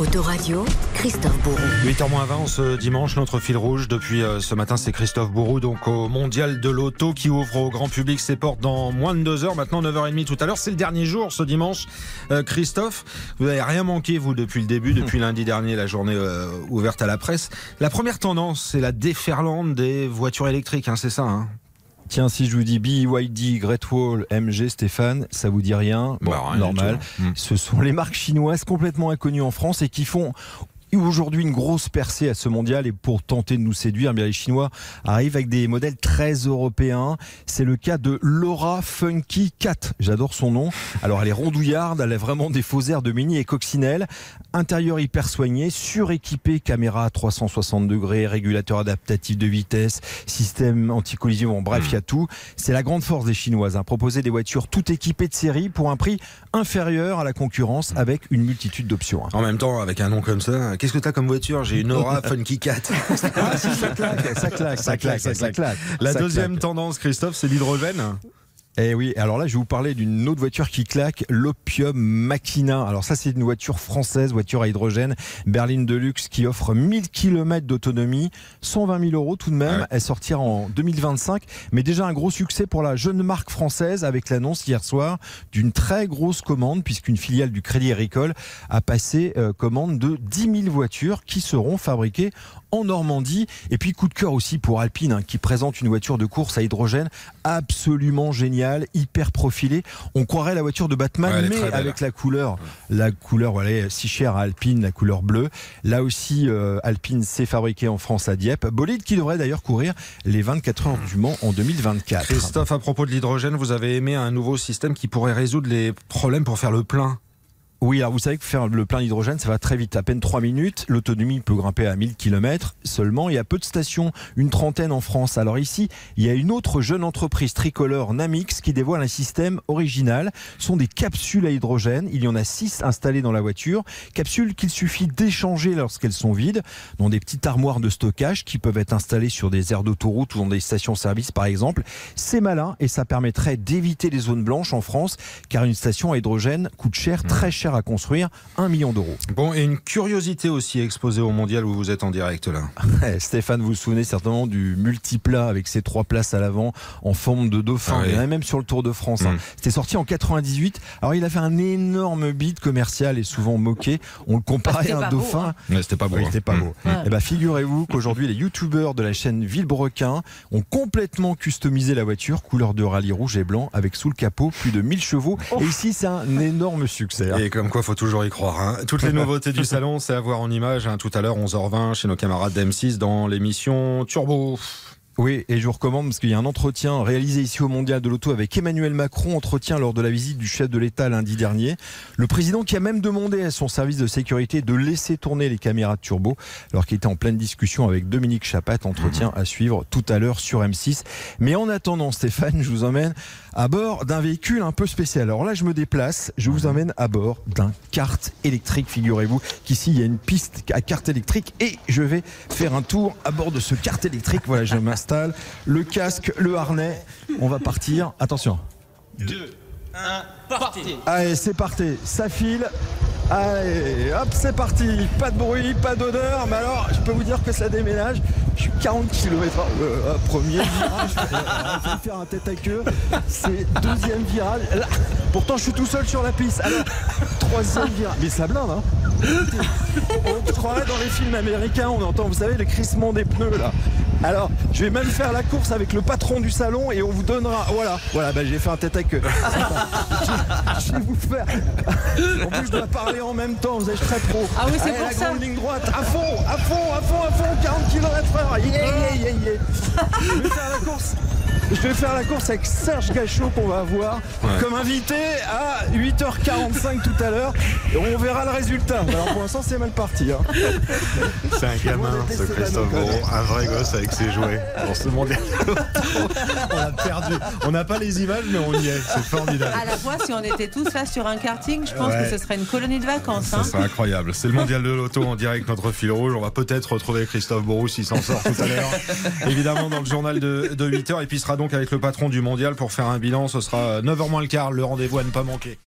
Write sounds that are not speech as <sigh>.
Autoradio, Christophe Bourreau. 8h20 ce dimanche, notre fil rouge depuis euh, ce matin, c'est Christophe Bourreau, donc au Mondial de l'Auto qui ouvre au grand public ses portes dans moins de 2 heures, maintenant 9h30 tout à l'heure. C'est le dernier jour ce dimanche. Euh, Christophe, vous n'avez rien manqué, vous, depuis le début, depuis <laughs> lundi dernier, la journée euh, ouverte à la presse. La première tendance, c'est la déferlante des voitures électriques, hein, c'est ça hein? Tiens, si je vous dis BYD, Great Wall, MG, Stéphane, ça vous dit rien? Bon, rien du normal. Hmm. Ce sont les marques chinoises complètement inconnues en France et qui font aujourd'hui une grosse percée à ce mondial et pour tenter de nous séduire, bien les Chinois arrivent avec des modèles très européens. C'est le cas de Laura Funky Cat. J'adore son nom. Alors elle est rondouillarde, elle a vraiment des faux airs de mini et coccinelle. Intérieur hyper soigné, suréquipé, caméra à 360 degrés, régulateur adaptatif de vitesse, système anti-collision. Bon, bref, il y a tout. C'est la grande force des Chinoises. Hein, proposer des voitures tout équipées de série pour un prix inférieur à la concurrence avec une multitude d'options. hein. En même temps, avec un nom comme ça, qu'est-ce que t'as comme voiture? J'ai une Aura Funky Cat. <laughs> Ah si, ça claque, ça claque, ça claque, ça claque. La Ça deuxième claque. tendance, Christophe, c'est l'hydrogène? Eh oui, alors là, je vais vous parler d'une autre voiture qui claque, l'Opium Machina. Alors ça, c'est une voiture française, voiture à hydrogène, berline de luxe qui offre 1000 km d'autonomie, 120 000 euros tout de même. Ouais. Elle sortira en 2025, mais déjà un gros succès pour la jeune marque française avec l'annonce hier soir d'une très grosse commande, puisqu'une filiale du Crédit Agricole a passé euh, commande de 10 000 voitures qui seront fabriquées en Normandie. Et puis coup de cœur aussi pour Alpine, hein, qui présente une voiture de course à hydrogène absolument géniale, hyper profilée. On croirait la voiture de Batman, Ouais, mais avec la couleur, la couleur voilà, est si chère à Alpine, la couleur bleue. Là aussi, euh, Alpine s'est fabriqué en France à Dieppe. Bolide qui devrait d'ailleurs courir les 24 heures du Mans en 2024. Christophe, à propos de l'hydrogène, vous avez aimé un nouveau système qui pourrait résoudre les problèmes pour faire le plein. Oui, alors vous savez que faire le plein d'hydrogène, ça va très vite, à peine 3 minutes. L'autonomie peut grimper à 1000 km seulement. Il y a peu de stations, une trentaine en France. Alors ici, il y a une autre jeune entreprise tricolore, Namix, qui dévoile un système original. Ce sont des capsules à hydrogène. Il y en a 6 installées dans la voiture. Capsules qu'il suffit d'échanger lorsqu'elles sont vides, dans des petites armoires de stockage qui peuvent être installées sur des aires d'autoroute ou dans des stations-service par exemple. C'est malin et ça permettrait d'éviter les zones blanches en France, car une station à hydrogène coûte cher, très cher à construire, 1 million d'euros. Bon, et une curiosité aussi exposée au mondial où vous êtes en direct là. Eh, <laughs> Stéphane, vous vous souvenez certainement du multiplat avec ses trois places à l'avant en forme de dauphin. Ah oui. Il y en a même sur le Tour de France. hein. Mm. C'était sorti en 98. Alors il a fait un énorme beat commercial et souvent moqué. On le comparait à un dauphin. hein. Mais c'était pas beau. Oui, hein. c'était pas Mm. beau. Ouais. Eh ben, figurez-vous qu'aujourd'hui, les youtubeurs de la chaîne Villebrequin ont complètement customisé la voiture, couleur de rallye rouge et blanc, avec sous le capot plus de 1000 chevaux. Et ici, c'est un énorme succès. hein. Et comme quoi, faut toujours y croire. hein. Toutes les <laughs> nouveautés du salon, c'est à voir en image hein, tout à l'heure, 11h20, chez nos camarades d'M6 dans l'émission Turbo. Oui, et je vous recommande parce qu'il y a un entretien réalisé ici au Mondial de l'Auto avec Emmanuel Macron, entretien lors de la visite du chef de l'État lundi dernier. Le président qui a même demandé à son service de sécurité de laisser tourner les caméras de turbo alors qu'il était en pleine discussion avec Dominique Chapat, entretien à suivre tout à l'heure sur M6. Mais en attendant, Stéphane, je vous emmène à bord d'un véhicule un peu spécial. Alors là, je me déplace, je vous emmène à bord d'un kart électrique, figurez-vous qu'ici, il y a une piste à kart électrique et je vais faire un tour à bord de ce kart électrique. Voilà, je m'installe, <laughs> le casque, le harnais, on va partir. Attention. Allez, c'est parti, ça file. Allez, hop, c'est parti. Pas de bruit, pas d'odeur, mais alors, je peux vous dire que ça déménage. Je suis 40 km euh, premier virage. Euh, je vais faire un tête à queue. C'est deuxième virage. Pourtant, je suis tout seul sur la piste. Troisième virage. Mais ça blinde, hein. On croirait dans les films américains, on entend, vous savez, le crissement des pneus, là. Alors, je vais même faire la course avec le patron du salon et on vous donnera. Voilà, voilà, bah, j'ai fait un tête à queue. Vous <laughs> faire. En plus, je dois parler en même temps, vous êtes très pro. Ah oui, c'est pour la ça. grande ligne droite, à fond, à fond, à fond, à fond, 40 km/h. Yeah, yeah, yeah, yeah. <laughs> Je vais faire la course. Je vais faire la course avec Serge Gachot qu'on va avoir comme invité à 8h45 tout à l'heure. Et on verra le résultat. Alors pour l'instant, c'est mal parti. hein. C'est un gamin, ce Christophe Moreau, un vrai gosse avec ses jouets. Dans ce mondial, <laughs> on a perdu. On n'a pas les images, mais on y est. C'est formidable. À la fois, si on était tous là sur un karting, je pense Ouais. que ce serait une colonie de vacances. Ça hein. serait incroyable. C'est le mondial de l'auto en direct, notre fil rouge. On va peut-être retrouver Christophe Bourou s'il s'en sort tout à l'heure. <laughs> Évidemment, dans le journal de, de 8h. Et puis, il sera donc avec le patron du mondial pour faire un bilan. Ce sera 9h moins le quart, le rendez-vous à ne pas manquer.